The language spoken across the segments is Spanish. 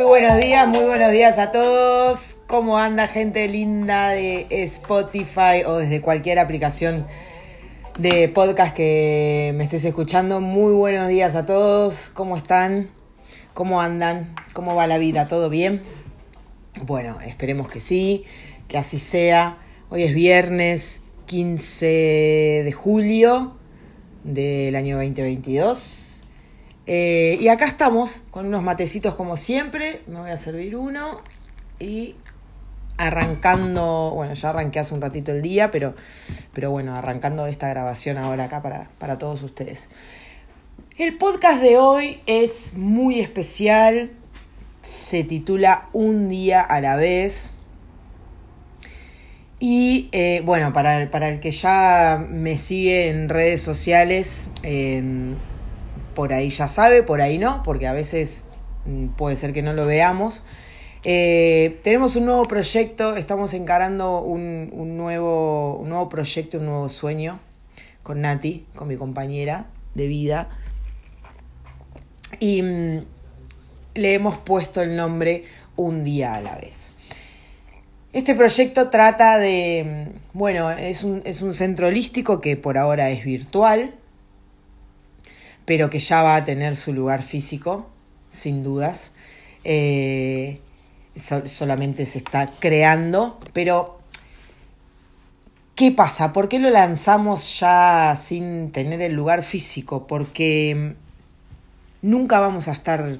Muy buenos días, muy buenos días a todos. ¿Cómo anda gente linda de Spotify o desde cualquier aplicación de podcast que me estés escuchando? Muy buenos días a todos. ¿Cómo están? ¿Cómo andan? ¿Cómo va la vida? ¿Todo bien? Bueno, esperemos que sí, que así sea. Hoy es viernes 15 de julio del año 2022. Eh, y acá estamos con unos matecitos como siempre. Me voy a servir uno y arrancando, bueno, ya arranqué hace un ratito el día, pero, pero bueno, arrancando esta grabación ahora acá para, para todos ustedes. El podcast de hoy es muy especial, se titula Un día a la vez. Y eh, bueno, para el, para el que ya me sigue en redes sociales, por ahí ya sabe, por ahí no, porque a veces mm, puede ser que no lo veamos. Eh, tenemos un nuevo proyecto, estamos encarando un, nuevo, un nuevo proyecto, un nuevo sueño con Nati, con mi compañera de vida. Y mm, le hemos puesto el nombre Un día a la vez. Este proyecto trata de, mm, bueno, es un, es un centro holístico que por ahora es virtual, pero que ya va a tener su lugar físico, sin dudas. Eh, solamente se está creando, pero ¿qué pasa? ¿Por qué lo lanzamos ya sin tener el lugar físico? Porque nunca vamos a estar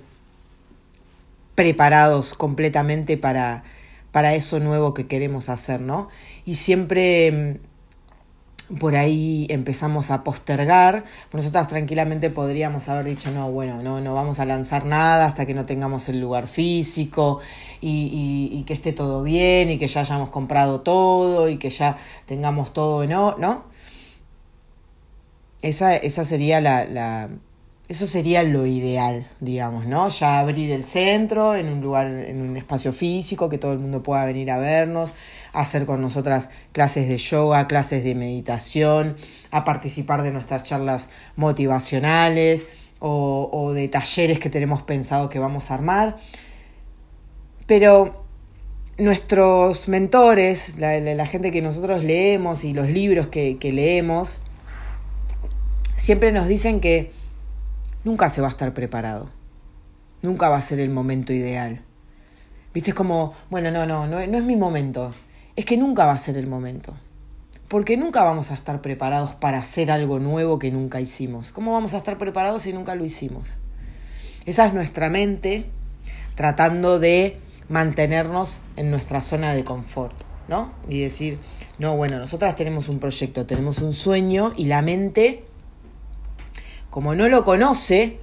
preparados completamente para, para eso nuevo que queremos hacer, ¿no? Y siempre por ahí empezamos a postergar. Nosotras tranquilamente podríamos haber dicho, no, bueno, no, no vamos a lanzar nada hasta que no tengamos el lugar físico y, que esté todo bien y que ya hayamos comprado todo y que ya tengamos todo, ¿no? ¿no? Esa, esa sería la eso sería lo ideal, digamos, ¿no? Ya abrir el centro en un lugar, en un espacio físico, que todo el mundo pueda venir a vernos, hacer con nosotras clases de yoga, clases de meditación, a participar de nuestras charlas motivacionales o, de talleres que tenemos pensado que vamos a armar. Pero nuestros mentores, la, gente que nosotros leemos y los libros que leemos, siempre nos dicen que nunca se va a estar preparado. Nunca va a ser el momento ideal. Viste, es como, bueno, no, no, no, no es mi momento. Es que nunca va a ser el momento. Porque nunca vamos a estar preparados para hacer algo nuevo que nunca hicimos. ¿Cómo vamos a estar preparados si nunca lo hicimos? Esa es nuestra mente tratando de mantenernos en nuestra zona de confort, ¿no? Y decir, no, bueno, nosotras tenemos un proyecto, tenemos un sueño y la mente como no lo conoce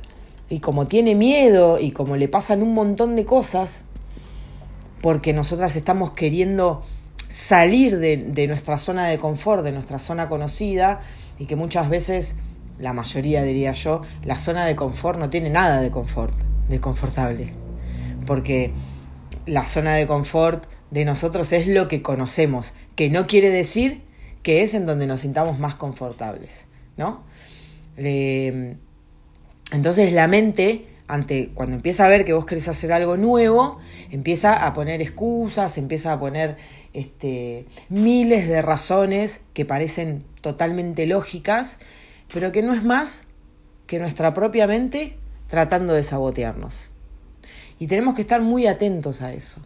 y como tiene miedo y como le pasan un montón de cosas, porque nosotras estamos queriendo salir de, nuestra zona de confort, de nuestra zona conocida, y que muchas veces, la mayoría diría yo, la zona de confort no tiene nada de confort, de confortable. Porque la zona de confort de nosotros es lo que conocemos, que no quiere decir que es en donde nos sintamos más confortables, ¿no? Entonces la mente, ante, cuando empieza a ver que vos querés hacer algo nuevo, empieza a poner excusas, empieza a poner este, miles de razones que parecen totalmente lógicas, pero que no es más que nuestra propia mente tratando de sabotearnos. Y tenemos que estar muy atentos a eso,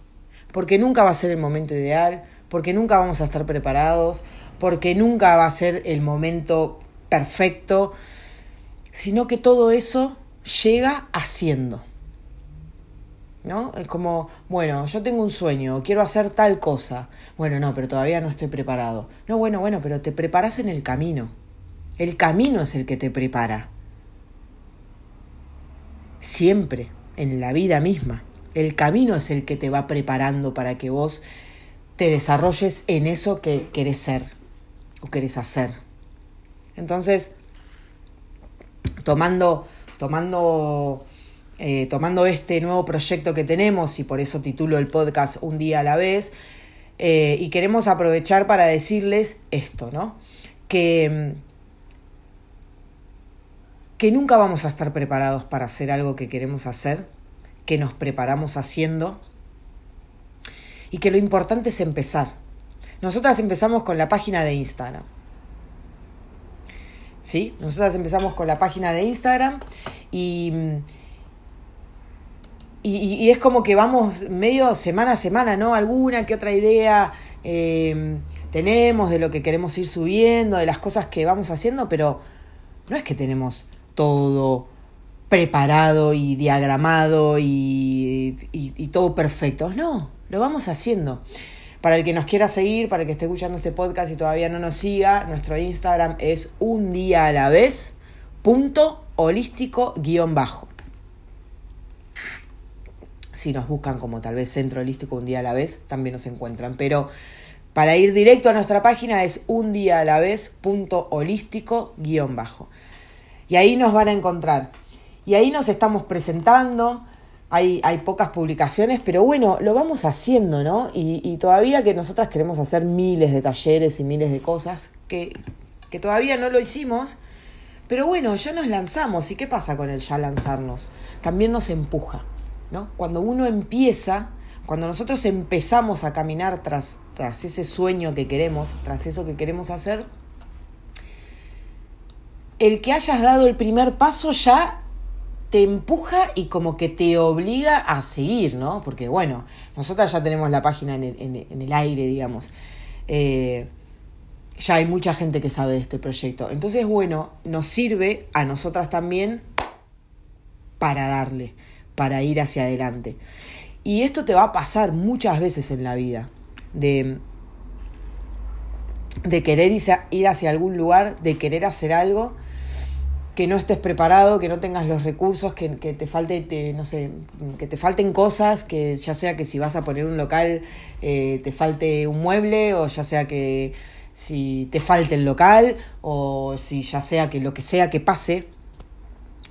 porque nunca va a ser el momento ideal, porque nunca vamos a estar preparados, porque nunca va a ser el momento perfecto sino que todo eso llega haciendo. ¿No? Es como, bueno, yo tengo un sueño, quiero hacer tal cosa. Bueno, no, pero todavía no estoy preparado. No, bueno, bueno, pero te preparas en el camino. El camino es el que te prepara. Siempre, en la vida misma. El camino es el que te va preparando para que vos te desarrolles en eso que querés ser o querés hacer. Entonces, tomando, tomando, eh, tomando este nuevo proyecto que tenemos, y por eso titulo el podcast Un día a la vez, eh, y queremos aprovechar para decirles esto, ¿no? Que, que nunca vamos a estar preparados para hacer algo que queremos hacer, que nos preparamos haciendo y que lo importante es empezar. Nosotras empezamos con la página de Instagram. ¿Sí? Nosotras empezamos con la página de Instagram y, y, es como que vamos medio semana a semana, ¿no? Alguna que otra idea eh, tenemos de lo que queremos ir subiendo, de las cosas que vamos haciendo, pero no es que tenemos todo preparado y diagramado y, y, todo perfecto. No, lo vamos haciendo. Para el que nos quiera seguir, para el que esté escuchando este podcast y todavía no nos siga, nuestro Instagram es un día a la vez, punto holístico guion bajo. Si nos buscan como tal vez centro holístico un día a la vez, también nos encuentran. Pero para ir directo a nuestra página es un día a la vez, punto holístico guion bajo. Y ahí nos van a encontrar. Y ahí nos estamos presentando. Hay, hay pocas publicaciones, pero bueno, lo vamos haciendo, ¿no? Y, todavía que nosotras queremos hacer miles de talleres y miles de cosas, que, que todavía no lo hicimos, pero bueno, ya nos lanzamos. ¿Y qué pasa con el ya lanzarnos? También nos empuja, ¿no? Cuando uno empieza, cuando nosotros empezamos a caminar tras, tras ese sueño que queremos, tras eso que queremos hacer, el que hayas dado el primer paso ya te empuja y como que te obliga a seguir, ¿no? Porque bueno, nosotras ya tenemos la página en el, aire, digamos. Eh, ya hay mucha gente que sabe de este proyecto. Entonces, bueno, nos sirve a nosotras también para darle, para ir hacia adelante. Y esto te va a pasar muchas veces en la vida, de, de querer ir hacia algún lugar, de querer hacer algo que no estés preparado, que no tengas los recursos, que, te falte, no sé, que te falten cosas, que ya sea que si vas a poner un local eh, te falte un mueble, o ya sea que si te falte el local, o si ya sea que lo que sea que pase,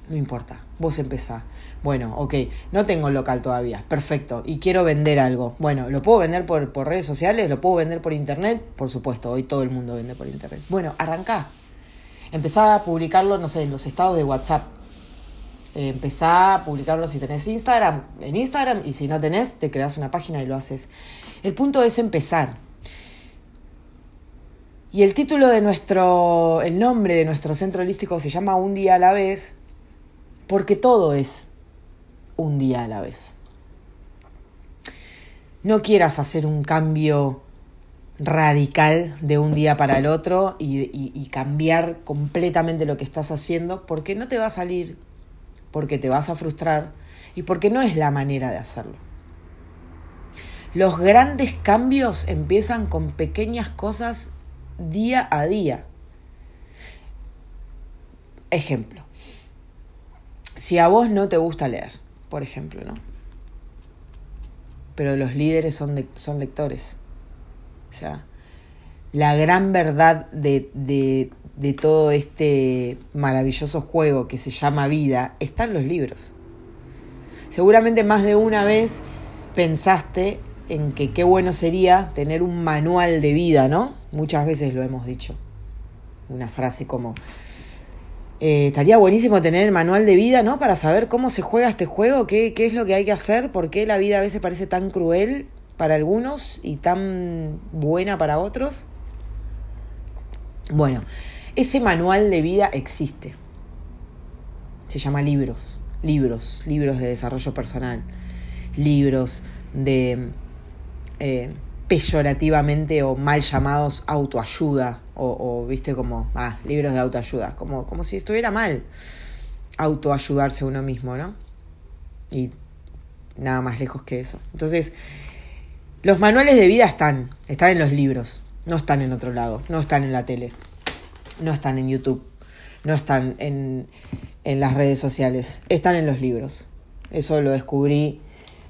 no importa, vos empezás. Bueno, ok, no tengo local todavía, perfecto, y quiero vender algo. Bueno, ¿lo puedo vender por, por redes sociales? ¿Lo puedo vender por internet? Por supuesto, hoy todo el mundo vende por internet. Bueno, arrancá, Empezá a publicarlo, no sé, en los estados de WhatsApp. Empezá a publicarlo si tenés Instagram, en Instagram, y si no tenés, te creas una página y lo haces. El punto es empezar. Y el título de nuestro, el nombre de nuestro centro holístico se llama Un día a la vez, porque todo es un día a la vez. No quieras hacer un cambio radical de un día para el otro y, cambiar completamente lo que estás haciendo porque no te va a salir, porque te vas a frustrar y porque no es la manera de hacerlo. Los grandes cambios empiezan con pequeñas cosas día a día. Ejemplo, si a vos no te gusta leer, por ejemplo, ¿no? Pero los líderes son, son lectores o sea, la gran verdad de, de, de todo este maravilloso juego que se llama vida está en los libros. Seguramente más de una vez pensaste en que qué bueno sería tener un manual de vida, ¿no? Muchas veces lo hemos dicho. Una frase como, eh, estaría buenísimo tener el manual de vida, ¿no? Para saber cómo se juega este juego, qué, qué es lo que hay que hacer, por qué la vida a veces parece tan cruel para algunos y tan buena para otros? Bueno, ese manual de vida existe. Se llama libros, libros, libros de desarrollo personal, libros de eh, peyorativamente o mal llamados autoayuda, o, viste como, ah, libros de autoayuda, como, como si estuviera mal autoayudarse uno mismo, ¿no? Y nada más lejos que eso. Entonces, los manuales de vida están, están en los libros, no están en otro lado, no están en la tele, no están en YouTube, no están en, las redes sociales, están en los libros. Eso lo descubrí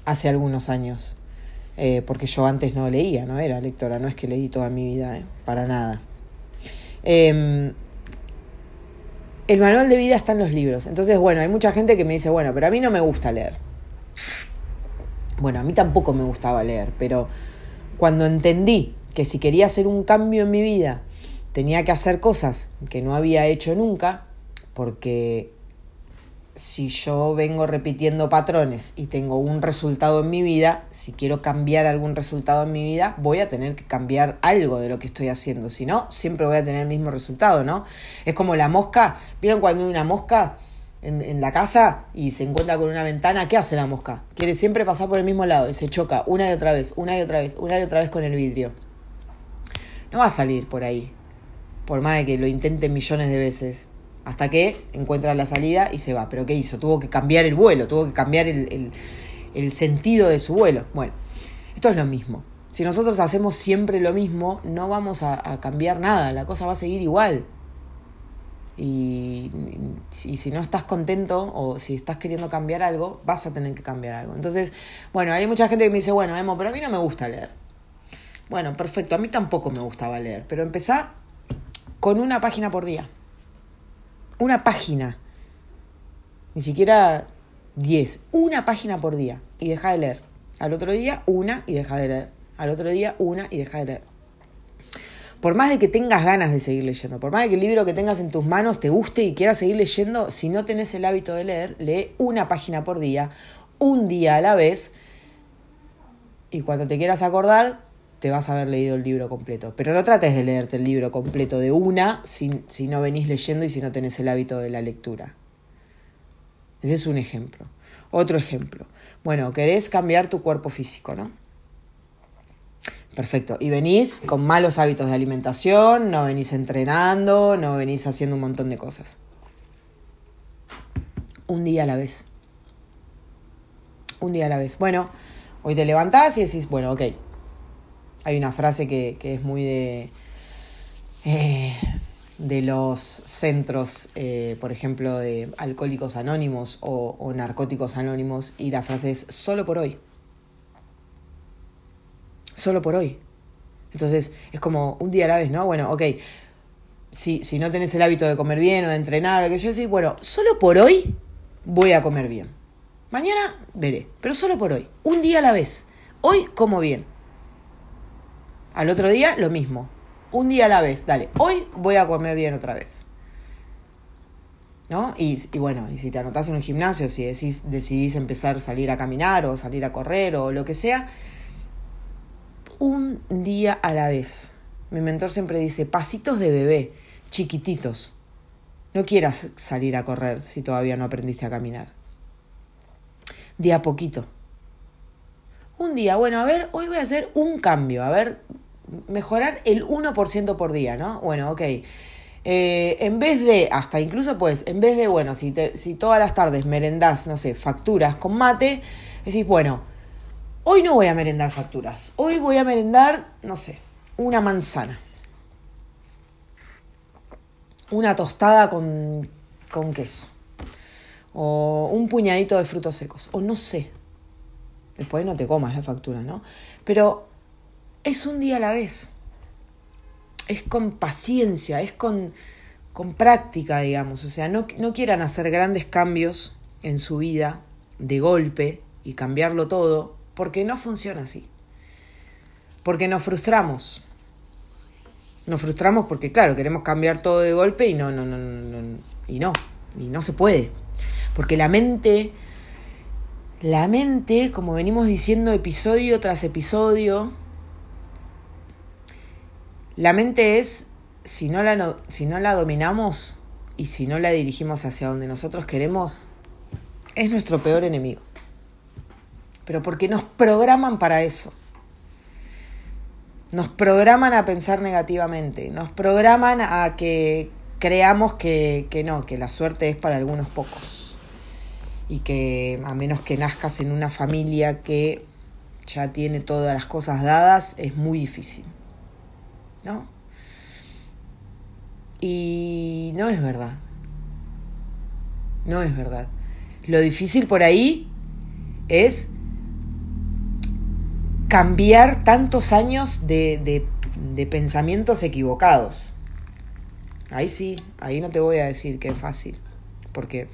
hace algunos años, eh, porque yo antes no leía, no era lectora, no es que leí toda mi vida, eh, para nada. Em, el manual de vida está en los libros. Entonces, bueno, hay mucha gente que me dice, bueno, pero a mí no me gusta leer. Bueno, a mí tampoco me gustaba leer, pero cuando entendí que si quería hacer un cambio en mi vida, tenía que hacer cosas que no había hecho nunca, porque si yo vengo repitiendo patrones y tengo un resultado en mi vida, si quiero cambiar algún resultado en mi vida, voy a tener que cambiar algo de lo que estoy haciendo. Si no, siempre voy a tener el mismo resultado, ¿no? Es como la mosca. ¿Vieron cuando hay una mosca en, la casa y se encuentra con una ventana? ¿Qué hace la mosca? Quiere siempre pasar por el mismo lado y se choca una y otra vez, una y otra vez, una y otra vez con el vidrio. No va a salir por ahí, por más de que lo intente millones de veces hasta que encuentra la salida y se va. ¿Pero qué hizo? Tuvo que cambiar el vuelo, tuvo que cambiar el, sentido de su vuelo. Bueno, esto es lo mismo. Si nosotros hacemos siempre lo mismo, no vamos a, cambiar nada, la cosa va a seguir igual. Y, si no estás contento o si estás queriendo cambiar algo, vas a tener que cambiar algo. Entonces, bueno, hay mucha gente que me dice, bueno, Emo, pero a mí no me gusta leer. Bueno, perfecto, a mí tampoco me gustaba leer, pero empezá con una página por día una página. Ni siquiera 10. Una página por día. Y deja de leer. Al otro día, una y deja de leer. Al otro día, una y deja de leer. Por más de que tengas ganas de seguir leyendo, por más de que el libro que tengas en tus manos te guste y quieras seguir leyendo, si no tenés el hábito de leer, lee una página por día, un día a la vez, y cuando te quieras acordar, te vas a haber leído el libro completo. Pero no trates de leerte el libro completo de una si, si no venís leyendo y si no tenés el hábito de la lectura. Ese es un ejemplo. Otro ejemplo. Bueno, querés cambiar tu cuerpo físico, ¿no? Perfecto. Y venís con malos hábitos de alimentación, no venís entrenando, no venís haciendo un montón de cosas. Un día a la vez. Un día a la vez. Bueno, hoy te levantás y decís, bueno, ok, hay una frase que, es muy de, eh, de los centros, eh, por ejemplo, de alcohólicos anónimos o, narcóticos anónimos, y la frase es solo por hoy. Solo por hoy. Entonces es como un día a la vez, ¿no? Bueno, ok, si, si no tenés el hábito de comer bien o de entrenar, o que yo sí, bueno, solo por hoy voy a comer bien. Mañana veré, pero solo por hoy, un día a la vez. Hoy como bien. Al otro día, lo mismo. Un día a la vez, dale. Hoy voy a comer bien otra vez. ¿No? Y, bueno, y si te anotás en un gimnasio, si decís, decidís empezar a salir a caminar o salir a correr o lo que sea, un día a la vez. Mi mentor siempre dice, pasitos de bebé, chiquititos. No quieras salir a correr si todavía no aprendiste a caminar. De a poquito un día, bueno, a ver, hoy voy a hacer un cambio, a ver, mejorar el 1% por día, ¿no? Bueno, ok. Eh, en vez de, hasta incluso pues, en vez de, bueno, si, te, si todas las tardes merendás, no sé, facturas con mate, decís, bueno, hoy no voy a merendar facturas, hoy voy a merendar, no sé, una manzana. Una tostada con, con queso. O un puñadito de frutos secos. O no sé, Después no te comas la factura, ¿no? Pero es un día a la vez. Es con paciencia, es con, con práctica, digamos. O sea, no, no quieran hacer grandes cambios en su vida de golpe y cambiarlo todo, porque no funciona así. Porque nos frustramos. Nos frustramos porque, claro, queremos cambiar todo de golpe y no, no, no, no, no y no, y no se puede. Porque la mente la mente, como venimos diciendo episodio tras episodio, la mente es, si no la, si no la dominamos y si no la dirigimos hacia donde nosotros queremos, es nuestro peor enemigo. Pero porque nos programan para eso. Nos programan a pensar negativamente, nos programan a que creamos que, que no, que la suerte es para algunos pocos y que a menos que nazcas en una familia que ya tiene todas las cosas dadas, es muy difícil. ¿No? Y no es verdad. No es verdad. Lo difícil por ahí es cambiar tantos años de, de, pensamientos equivocados. Ahí sí, ahí no te voy a decir que es fácil, porque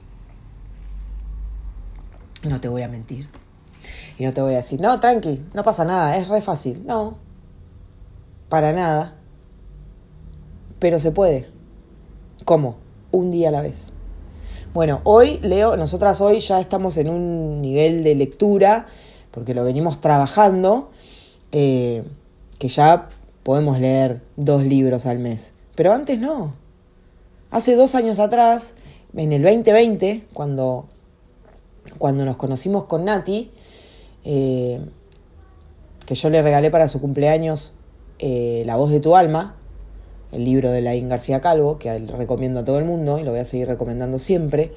no te voy a mentir. Y no te voy a decir, no, tranqui, no pasa nada, es re fácil. No, para nada. Pero se puede. ¿Cómo? Un día a la vez. Bueno, hoy leo, nosotras hoy ya estamos en un nivel de lectura, porque lo venimos trabajando, eh, que ya podemos leer dos libros al mes. Pero antes no. Hace dos años atrás, en el 2020, cuando, cuando nos conocimos con Nati, eh, que yo le regalé para su cumpleaños eh, La voz de tu alma, el libro de Laín García Calvo, que recomiendo a todo el mundo y lo voy a seguir recomendando siempre.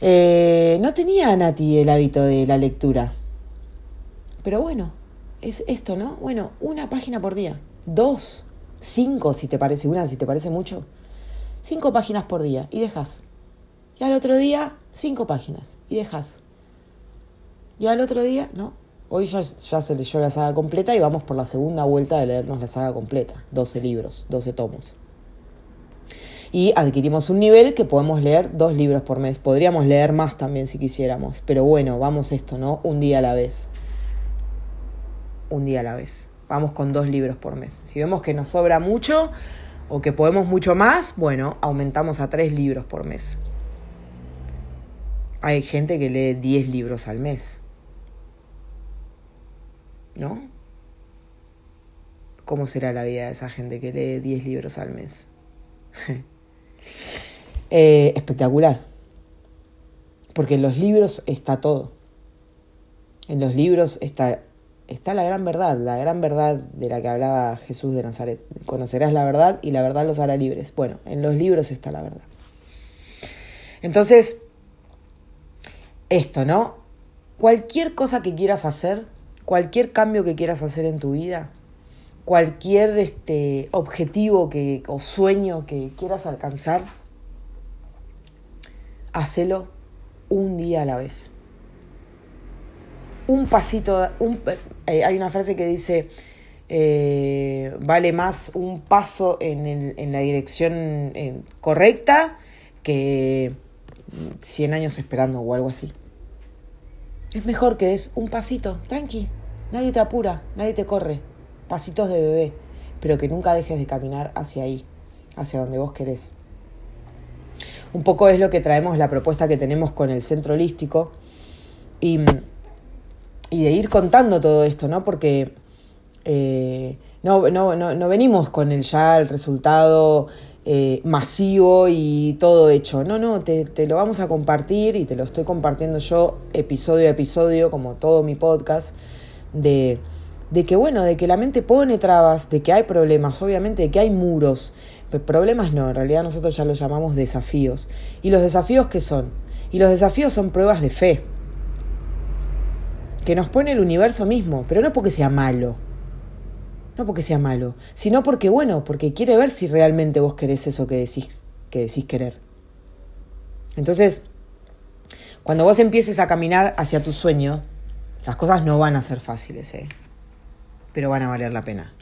No tenía Nati el hábito de la lectura. Pero bueno, es esto, ¿no? Bueno, una página por día. Dos, cinco si te parece una, si te parece mucho. Cinco páginas por día y dejas. Y al otro día, cinco páginas y dejas. Y al otro día, no, Hoy ya, se leyó la saga completa y vamos por la segunda vuelta de leernos la saga completa. 12 libros, 12 tomos. Y adquirimos un nivel que podemos leer dos libros por mes. Podríamos leer más también si quisiéramos. Pero bueno, vamos esto, ¿no? Un día a la vez. Un día a la vez. Vamos con dos libros por mes. Si vemos que nos sobra mucho o que podemos mucho más, bueno, aumentamos a tres libros por mes. Hay gente que lee 10 libros al mes. ¿no? ¿Cómo será la vida de esa gente que lee 10 libros al mes? Eh, espectacular. Porque en los libros está todo. En los libros está, está la gran verdad, la gran verdad de la que hablaba Jesús de Nazaret. Conocerás la verdad y la verdad los hará libres. Bueno, en los libros está la verdad. Entonces, esto, ¿no? Cualquier cosa que quieras hacer, cualquier cambio que quieras hacer en tu vida, cualquier este, objetivo que, o sueño que quieras alcanzar, hacelo un día a la vez. Un pasito, eh, hay una frase que dice, eh, vale más un paso en, la dirección eh, correcta que 100 años esperando o algo así. Es mejor que des un pasito, tranqui, Nadie te apura, nadie te corre. Pasitos de bebé, pero que nunca dejes de caminar hacia ahí, hacia donde vos querés. Un poco es lo que traemos la propuesta que tenemos con el centro holístico y, y de ir contando todo esto, ¿no? Porque eh, no, no, no, no, venimos con el ya el resultado eh, masivo y todo hecho. No, no, te, te, lo vamos a compartir y te lo estoy compartiendo yo episodio a episodio, como todo mi podcast de, de que, bueno, de que la mente pone trabas, de que hay problemas, obviamente, de que hay muros. problemas no, en realidad nosotros ya los llamamos desafíos. ¿Y los desafíos qué son? Y los desafíos son pruebas de fe, que nos pone el universo mismo, pero no porque sea malo, no porque sea malo, sino porque, bueno, porque quiere ver si realmente vos querés eso que decís, que decís querer. Entonces, cuando vos empieces a caminar hacia tu sueño, las cosas no van a ser fáciles, ¿eh? pero van a valer la pena.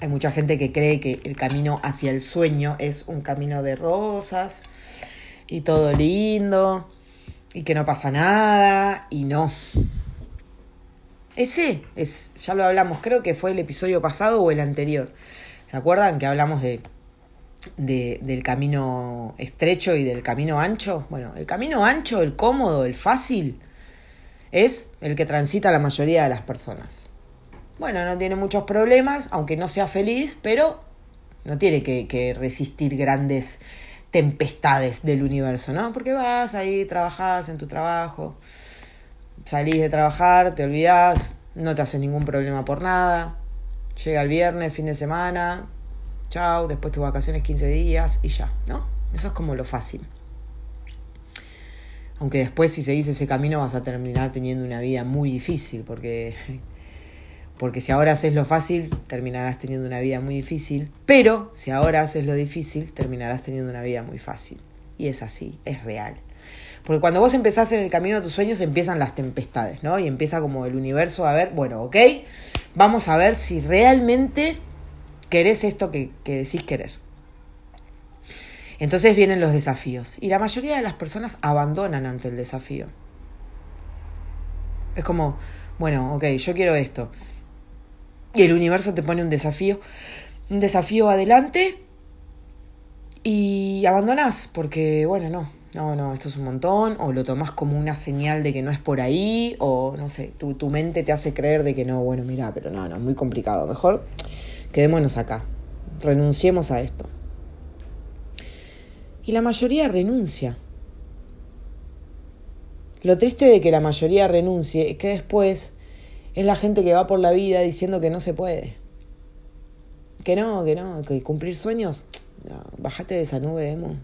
Hay mucha gente que cree que el camino hacia el sueño es un camino de rosas y todo lindo y que no pasa nada y no. Ese es, ya lo hablamos, creo que fue el episodio pasado o el anterior. ¿Se acuerdan que hablamos de del camino estrecho y del camino ancho. Bueno, el camino ancho, el cómodo, el fácil, es el que transita la mayoría de las personas. Bueno, no tiene muchos problemas, aunque no sea feliz, pero no tiene que, que resistir grandes tempestades del universo, ¿no? Porque vas ahí, trabajas en tu trabajo, salís de trabajar, te olvidas, no te haces ningún problema por nada, llega el viernes, fin de semana, chao, después tus vacaciones 15 días y ya, ¿no? Eso es como lo fácil. Aunque después si seguís ese camino vas a terminar teniendo una vida muy difícil, porque, porque si ahora haces lo fácil, terminarás teniendo una vida muy difícil, pero si ahora haces lo difícil, terminarás teniendo una vida muy fácil. Y es así, es real. Porque cuando vos empezás en el camino de tus sueños empiezan las tempestades, ¿no? Y empieza como el universo a ver, bueno, ok, vamos a ver si realmente querés esto que, decís querer. Entonces vienen los desafíos. Y la mayoría de las personas abandonan ante el desafío. Es como, bueno, ok, yo quiero esto. Y el universo te pone un desafío, un desafío adelante y abandonás porque, bueno, no, no, no, esto es un montón, o lo tomás como una señal de que no es por ahí, o no sé, tu, tu mente te hace creer de que no, bueno, mira, pero no, no, es muy complicado, mejor quedémonos acá, renunciemos a esto. Y la mayoría renuncia. Lo triste de que la mayoría renuncie es que después es la gente que va por la vida diciendo que no se puede. Que no, que no, que cumplir sueños, no, bájate de esa nube, Emo.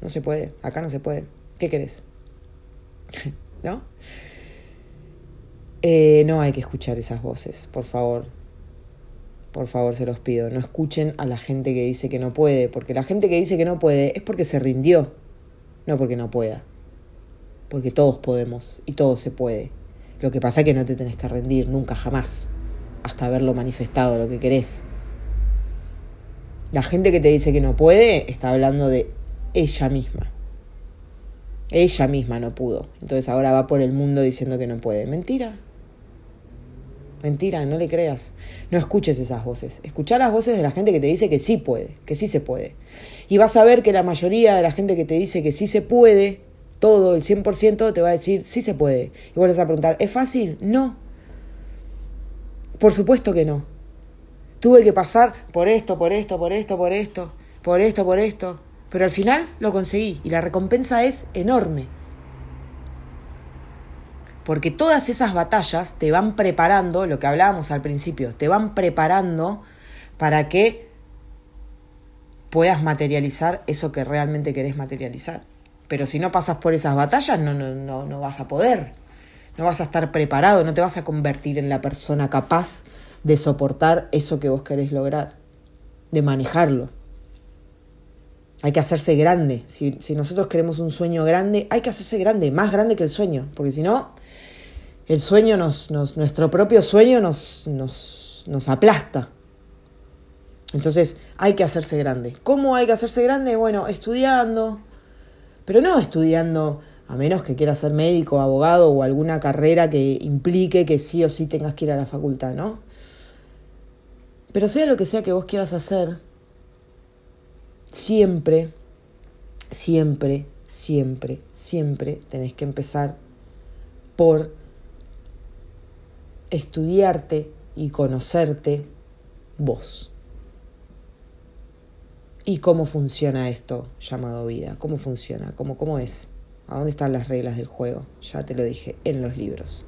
No se puede, acá no se puede. ¿Qué querés? ¿No? Eh, no hay que escuchar esas voces, por favor. Por favor, se los pido. No escuchen a la gente que dice que no puede, porque la gente que dice que no puede es porque se rindió, no porque no pueda. Porque todos podemos y todo se puede. Lo que pasa es que no te tenés que rendir nunca, jamás, hasta haberlo manifestado lo que querés. La gente que te dice que no puede está hablando de ella misma. Ella misma no pudo. Entonces ahora va por el mundo diciendo que no puede. Mentira. Mentira, no le creas. No escuches esas voces. Escucha las voces de la gente que te dice que sí puede, que sí se puede. Y vas a ver que la mayoría de la gente que te dice que sí se puede, todo, el 100%, te va a decir sí se puede. Y vuelves a preguntar, ¿es fácil? No. Por supuesto que no. Tuve que pasar por esto, por esto, por esto, por esto, por esto, por esto. Pero al final lo conseguí y la recompensa es enorme. Porque todas esas batallas te van preparando, lo que hablábamos al principio, te van preparando para que puedas materializar eso que realmente querés materializar. Pero si no pasas por esas batallas, no, no, no, no vas a poder. No vas a estar preparado, no te vas a convertir en la persona capaz de soportar eso que vos querés lograr, de manejarlo. Hay que hacerse grande. Si, nosotros queremos un sueño grande, hay que hacerse grande, más grande que el sueño. Porque si no, el sueño nos, nuestro propio sueño nos, nos, nos aplasta. Entonces hay que hacerse grande. ¿Cómo hay que hacerse grande? Bueno, estudiando, pero no estudiando a menos que quieras ser médico, abogado o alguna carrera que implique que sí o sí tengas que ir a la facultad, ¿no? Pero sea lo que sea que vos quieras hacer, siempre, siempre, siempre, siempre tenés que empezar por estudiarte y conocerte vos. ¿Y cómo funciona esto llamado vida? ¿Cómo funciona? ¿Cómo, ¿Cómo es? ¿A dónde están las reglas del juego? Ya te lo dije, en los libros.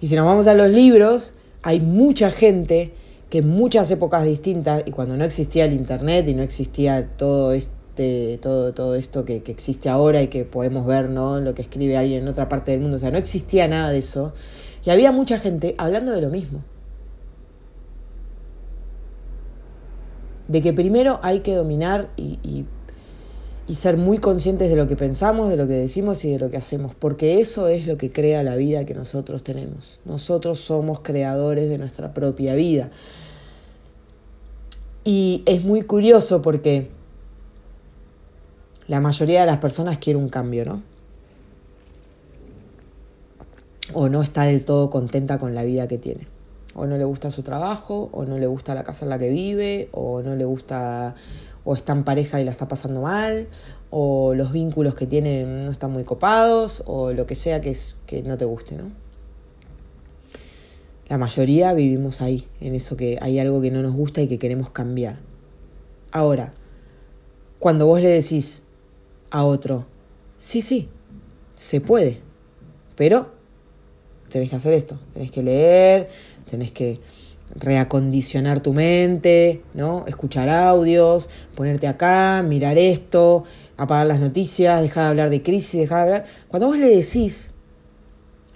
Y si nos vamos a los libros, hay mucha gente que en muchas épocas distintas, y cuando no existía el internet y no existía todo este, todo, todo esto que, que, existe ahora y que podemos ver, ¿no? Lo que escribe alguien en otra parte del mundo. O sea, no existía nada de eso. Y había mucha gente hablando de lo mismo. De que primero hay que dominar y, y ser muy conscientes de lo que pensamos, de lo que decimos y de lo que hacemos, porque eso es lo que crea la vida que nosotros tenemos. Nosotros somos creadores de nuestra propia vida. Y es muy curioso porque la mayoría de las personas quiere un cambio, ¿no? O no está del todo contenta con la vida que tiene. O no le gusta su trabajo, o no le gusta la casa en la que vive, o no le gusta o está en pareja y la está pasando mal, o los vínculos que tiene no están muy copados, o lo que sea que, es, que no te guste, ¿no? La mayoría vivimos ahí, en eso que hay algo que no nos gusta y que queremos cambiar. Ahora, cuando vos le decís a otro, sí, sí, se puede, pero tenés que hacer esto, tenés que leer, tenés que reacondicionar tu mente, ¿no? Escuchar audios, ponerte acá, mirar esto, apagar las noticias, dejar de hablar de crisis, dejar de hablar. Cuando vos le decís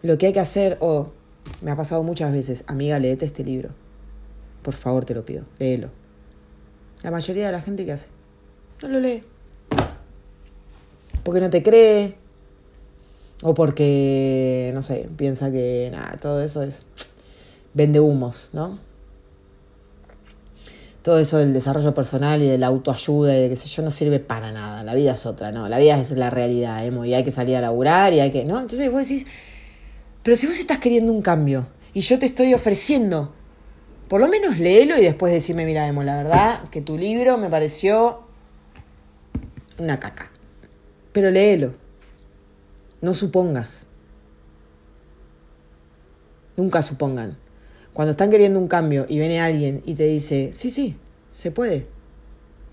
lo que hay que hacer, o me ha pasado muchas veces, amiga, leete este libro. Por favor, te lo pido, léelo. La mayoría de la gente que hace, no lo lee. Porque no te cree, o porque, no sé, piensa que nada, todo eso es vende humos, ¿no? Todo eso del desarrollo personal y de la autoayuda y de qué sé yo no sirve para nada. La vida es otra, ¿no? La vida es la realidad, ¿eh? Y hay que salir a laburar y hay que, ¿no? Entonces vos decís, pero si vos estás queriendo un cambio y yo te estoy ofreciendo, por lo menos léelo y después decirme, mira, Emo, la verdad que tu libro me pareció una caca. Pero léelo. No supongas. Nunca supongan. Cuando están queriendo un cambio y viene alguien y te dice, sí, sí, se puede.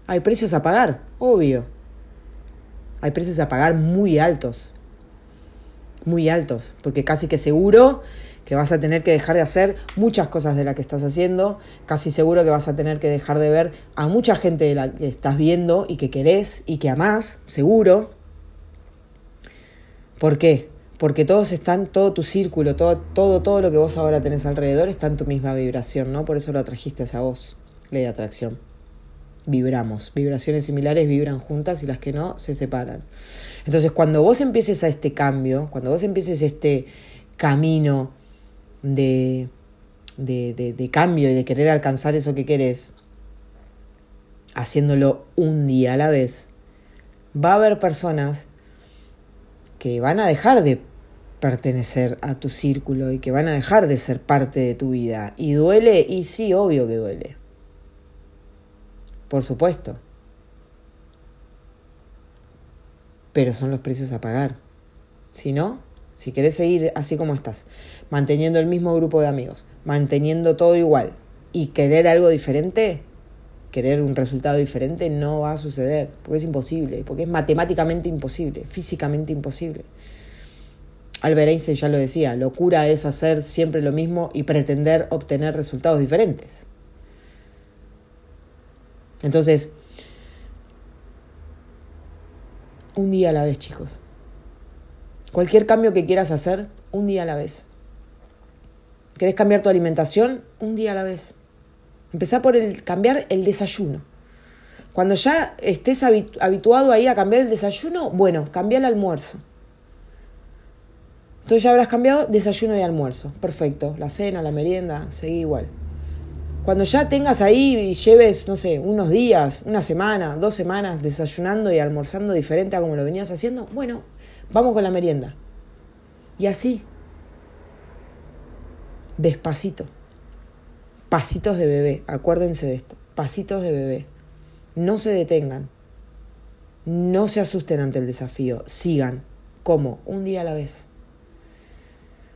Hay precios a pagar, obvio. Hay precios a pagar muy altos. Muy altos. Porque casi que seguro que vas a tener que dejar de hacer muchas cosas de las que estás haciendo, casi seguro que vas a tener que dejar de ver a mucha gente de la que estás viendo y que querés y que amás, seguro. ¿Por qué? Porque todos están, todo tu círculo, todo, todo, todo lo que vos ahora tenés alrededor está en tu misma vibración, ¿no? Por eso lo atrajiste a voz, ley de atracción. Vibramos, vibraciones similares vibran juntas y las que no se separan. Entonces, cuando vos empieces a este cambio, cuando vos empieces este camino de, de, de, cambio y de querer alcanzar eso que querés, haciéndolo un día a la vez, va a haber personas que van a dejar de pertenecer a tu círculo y que van a dejar de ser parte de tu vida. ¿Y duele? Y sí, obvio que duele. Por supuesto. Pero son los precios a pagar. Si no, si querés seguir así como estás, manteniendo el mismo grupo de amigos, manteniendo todo igual y querer algo diferente, querer un resultado diferente no va a suceder, porque es imposible, porque es matemáticamente imposible, físicamente imposible. Albert Einstein ya lo decía, locura es hacer siempre lo mismo y pretender obtener resultados diferentes. Entonces, un día a la vez, chicos. Cualquier cambio que quieras hacer, un día a la vez. ¿Querés cambiar tu alimentación? Un día a la vez. Empezá por el, cambiar el desayuno. Cuando ya estés habituado ahí a cambiar el desayuno, bueno, cambia el almuerzo. Entonces ya habrás cambiado desayuno y almuerzo. Perfecto. La cena, la merienda, seguí igual. Cuando ya tengas ahí y lleves, no sé, unos días, una semana, dos semanas desayunando y almorzando diferente a como lo venías haciendo, bueno, Vamos con la merienda. Y así. Despacito. Pasitos de bebé. Acuérdense de esto. Pasitos de bebé. No se detengan. No se asusten ante el desafío. Sigan. como Un día a la vez.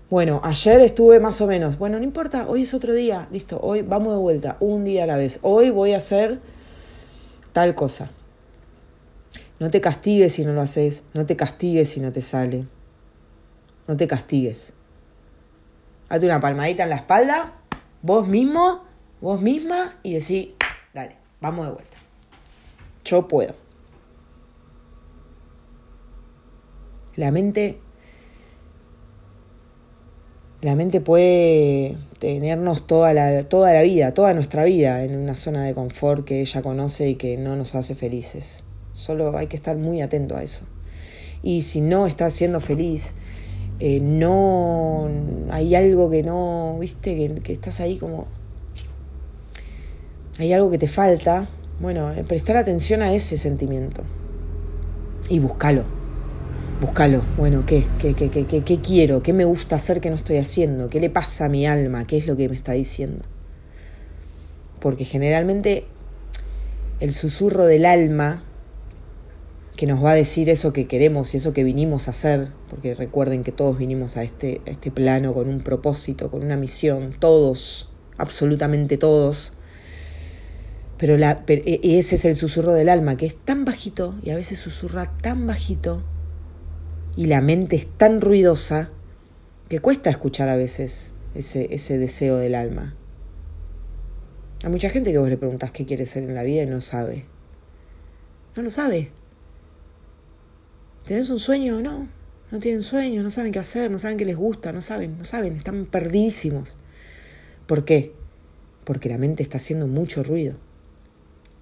Bueno, ayer estuve más o menos. Bueno, no importa, hoy es otro día. Listo, hoy vamos de vuelta. Un día a la vez. Hoy voy a hacer tal cosa. No te castigues si no lo haces, no te castigues si no te sale. No te castigues. Hazte una palmadita en la espalda, vos mismo, vos misma, y decís, dale, vamos de vuelta. Yo puedo. La mente. La mente puede tenernos toda la, toda la vida, toda nuestra vida en una zona de confort que ella conoce y que no nos hace felices. Solo hay que estar muy atento a eso. Y si no estás siendo feliz, eh, no hay algo que no, viste, que, estás ahí como... Hay algo que te falta. Bueno, eh, prestar atención a ese sentimiento. Y búscalo. Búscalo. Bueno, ¿qué? ¿Qué, qué, qué, qué, qué quiero? ¿Qué me gusta hacer que no estoy haciendo? ¿Qué le pasa a mi alma? ¿Qué es lo que me está diciendo? Porque generalmente el susurro del alma que nos va a decir eso que queremos y eso que vinimos a hacer, porque recuerden que todos vinimos a este, este plano con un propósito, con una misión, todos, absolutamente todos. Pero, la, e, ese es el susurro del alma, que es tan bajito y a veces susurra tan bajito y la mente es tan ruidosa que cuesta escuchar a veces ese, ese deseo del alma. Hay mucha gente que vos le preguntás qué quiere ser en la vida y no sabe. No lo sabe. ¿Tenés un sueño? No, no tienen sueño, no saben qué hacer, no saben qué les gusta, no saben, no saben, están perdidísimos. ¿Por qué? Porque la mente está haciendo mucho ruido.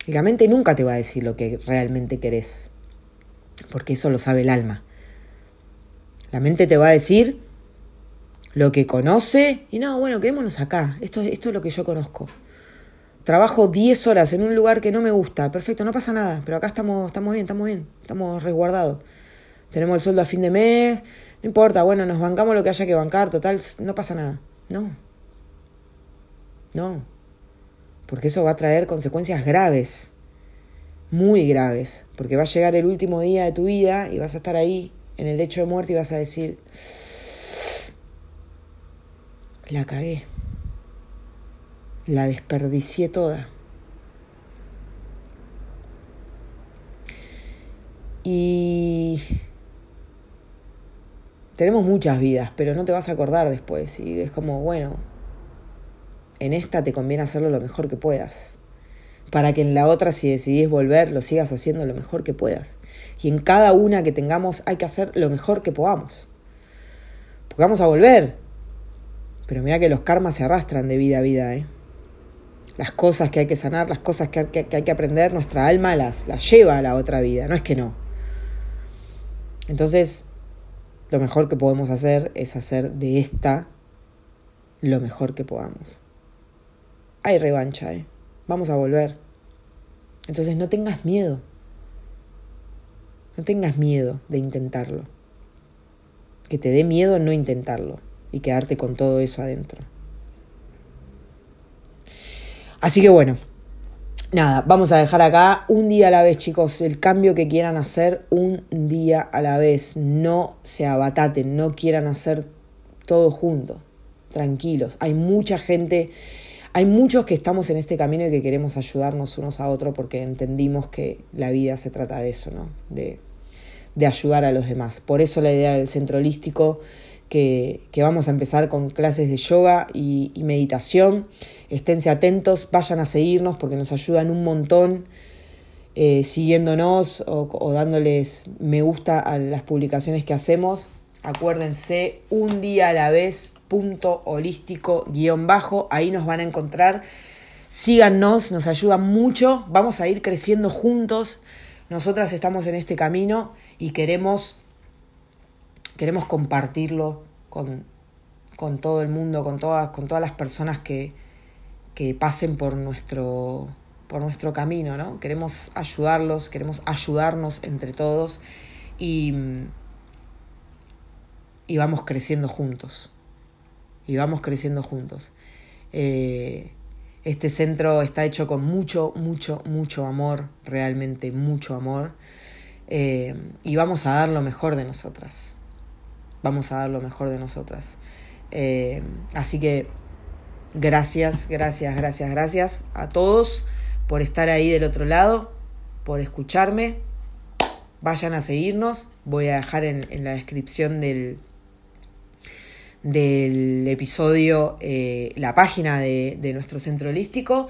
Y la mente nunca te va a decir lo que realmente querés, porque eso lo sabe el alma. La mente te va a decir lo que conoce y no, bueno, quedémonos acá, esto, esto es lo que yo conozco. Trabajo 10 horas en un lugar que no me gusta, perfecto, no pasa nada, pero acá estamos, estamos bien, estamos bien, estamos resguardados tenemos el sueldo a fin de mes, no importa, bueno, nos bancamos lo que haya que bancar, total, no pasa nada. No. No. Porque eso va a traer consecuencias graves, muy graves, porque va a llegar el último día de tu vida y vas a estar ahí en el lecho de muerte y vas a decir, la cagué, la desperdicié toda. Y tenemos muchas vidas, pero no te vas a acordar después. Y es como, bueno, en esta te conviene hacerlo lo mejor que puedas. Para que en la otra, si decidís volver, lo sigas haciendo lo mejor que puedas. Y en cada una que tengamos hay que hacer lo mejor que podamos. Porque vamos a volver. Pero mira que los karmas se arrastran de vida a vida, ¿eh? Las cosas que hay que sanar, las cosas que, hay que aprender, nuestra alma las, las lleva a la otra vida, no es que no. Entonces, lo mejor que podemos hacer es hacer de esta lo mejor que podamos. Hay revancha, ¿eh? Vamos a volver. Entonces no tengas miedo. No tengas miedo de intentarlo. Que te dé miedo no intentarlo y quedarte con todo eso adentro. Así que bueno, nada, vamos a dejar acá un día a la vez, chicos. El cambio que quieran hacer un día a la vez. No se abataten, no quieran hacer todo junto. Tranquilos. Hay mucha gente, hay muchos que estamos en este camino y que queremos ayudarnos unos a otros porque entendimos que la vida se trata de eso, ¿no? De, de ayudar a los demás. Por eso la idea del centro holístico que, vamos a empezar con clases de yoga y, meditación. Esténse atentos, vayan a seguirnos porque nos ayudan un montón eh, siguiéndonos o, dándoles me gusta a las publicaciones que hacemos. Acuérdense, un día a la vez, holístico guion bajo, ahí nos van a encontrar. Síganos, nos ayuda mucho, vamos a ir creciendo juntos. Nosotras estamos en este camino y queremos queremos compartirlo con, con todo el mundo, con todas, con todas las personas que, que pasen por nuestro, por nuestro camino, ¿no? Queremos ayudarlos, queremos ayudarnos entre todos y, y vamos creciendo juntos. Y vamos creciendo juntos. Eh, este centro está hecho con mucho, mucho, mucho amor, realmente mucho amor. Eh, y vamos a dar lo mejor de nosotras vamos a dar lo mejor de nosotras. Eh, así que gracias, gracias, gracias, gracias a todos por estar ahí del otro lado, por escucharme. Vayan a seguirnos. Voy a dejar en, la descripción del, del episodio eh, la página de, nuestro centro holístico.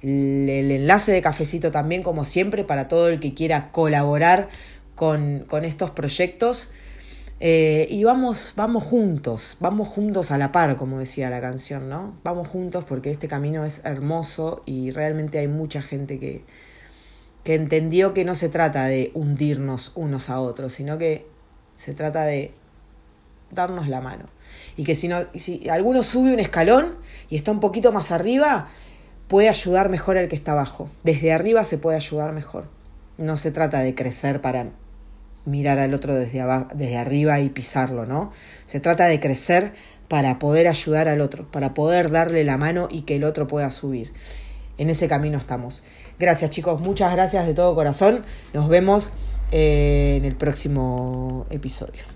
El, enlace de cafecito también, como siempre, para todo el que quiera colaborar con, con estos proyectos. Eh, y vamos, vamos juntos, vamos juntos a la par, como decía la canción, ¿no? Vamos juntos porque este camino es hermoso y realmente hay mucha gente que, que entendió que no se trata de hundirnos unos a otros, sino que se trata de darnos la mano. Y que si, no, si alguno sube un escalón y está un poquito más arriba, puede ayudar mejor al que está abajo. Desde arriba se puede ayudar mejor. No se trata de crecer para mirar al otro desde, abajo, desde arriba y pisarlo, ¿no? Se trata de crecer para poder ayudar al otro, para poder darle la mano y que el otro pueda subir. En ese camino estamos. Gracias chicos, muchas gracias de todo corazón. Nos vemos eh, en el próximo episodio.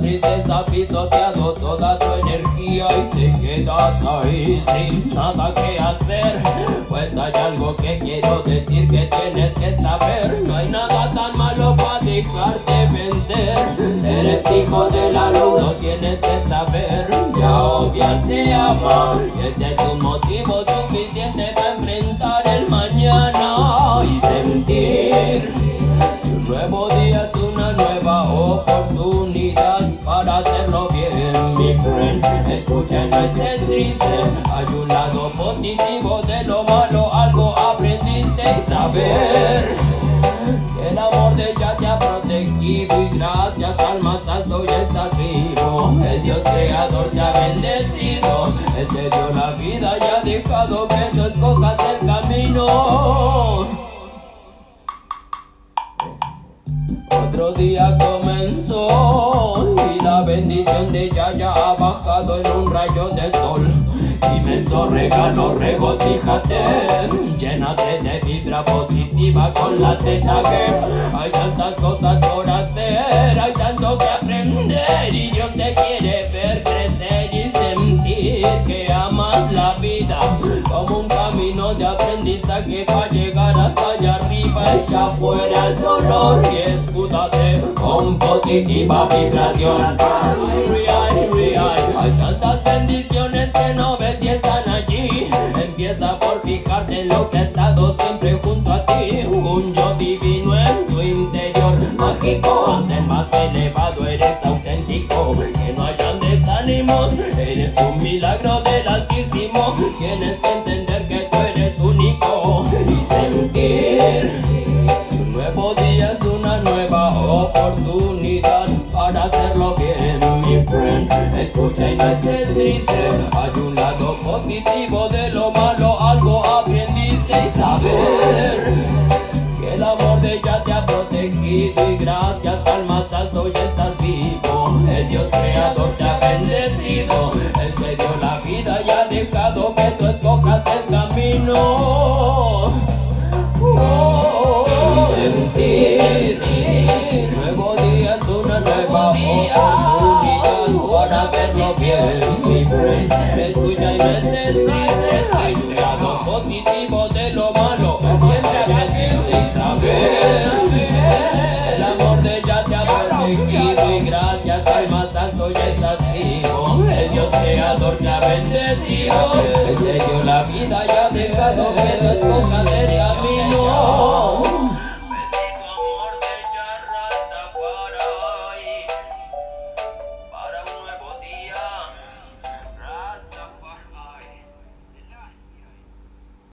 Tristeza pisoteado toda tu energía y te quedas ahí sin nada que hacer. Pues hay algo que quiero decir que tienes que saber. No hay nada tan malo para dejarte vencer. Eres hijo de la luz, no tienes que saber, ya te ama. Ese es un motivo suficiente para enfrentar el mañana y sentir. Nuevo día es una nueva oportunidad hacerlo bien, mi friend. Escucha, no estés triste, hay un lado positivo de lo malo, algo aprendiste y saber. El amor de ella te ha protegido y gracias al más alto ya estás vivo. El Dios creador te ha bendecido. Él te dio la vida y ha dejado que tú escojas el camino. Otro día comenzó y la bendición de ella ya ha bajado en un rayo de sol. Inmenso regalo, regocíjate, llénate de vibra positiva con la ZG. Hay tantas cosas por hacer, hay tanto que aprender y Dios te quiere ver crecer y sentir que amas la vida como un camino de aprendizaje Echa fuera el dolor y escúdate con positiva vibración. Real, real, hay tantas bendiciones que no ves y están allí. Empieza por fijarte lo que ha estado siempre junto a ti. Un yo divino en tu interior, mágico. Ante más elevado eres auténtico. Que no hayan desánimos, eres un milagro del Altísimo. Tienes que una nueva oportunidad para hacerlo bien, mi friend. Escucha y no estés triste. Hay un lado positivo de lo malo, algo aprendiste y saber que el amor de ella te ha protegido y gracias al más alto ya estás vivo. El Dios creador te ha bendecido. Él te dio la vida y ha dejado que tú escojas el camino. Oh, y sentir. Nuevo día es una nueva oportunidad para hacerlo bien, mi friend. Escucha y no. Hay un lado positivo de lo malo. Siempre aprendiste y saber. El amor de ella te ha protegido y gracias al más alto ya estás vivo. El Dios creador te ha bendecido. Él te la vida y ha dejado que tú escojas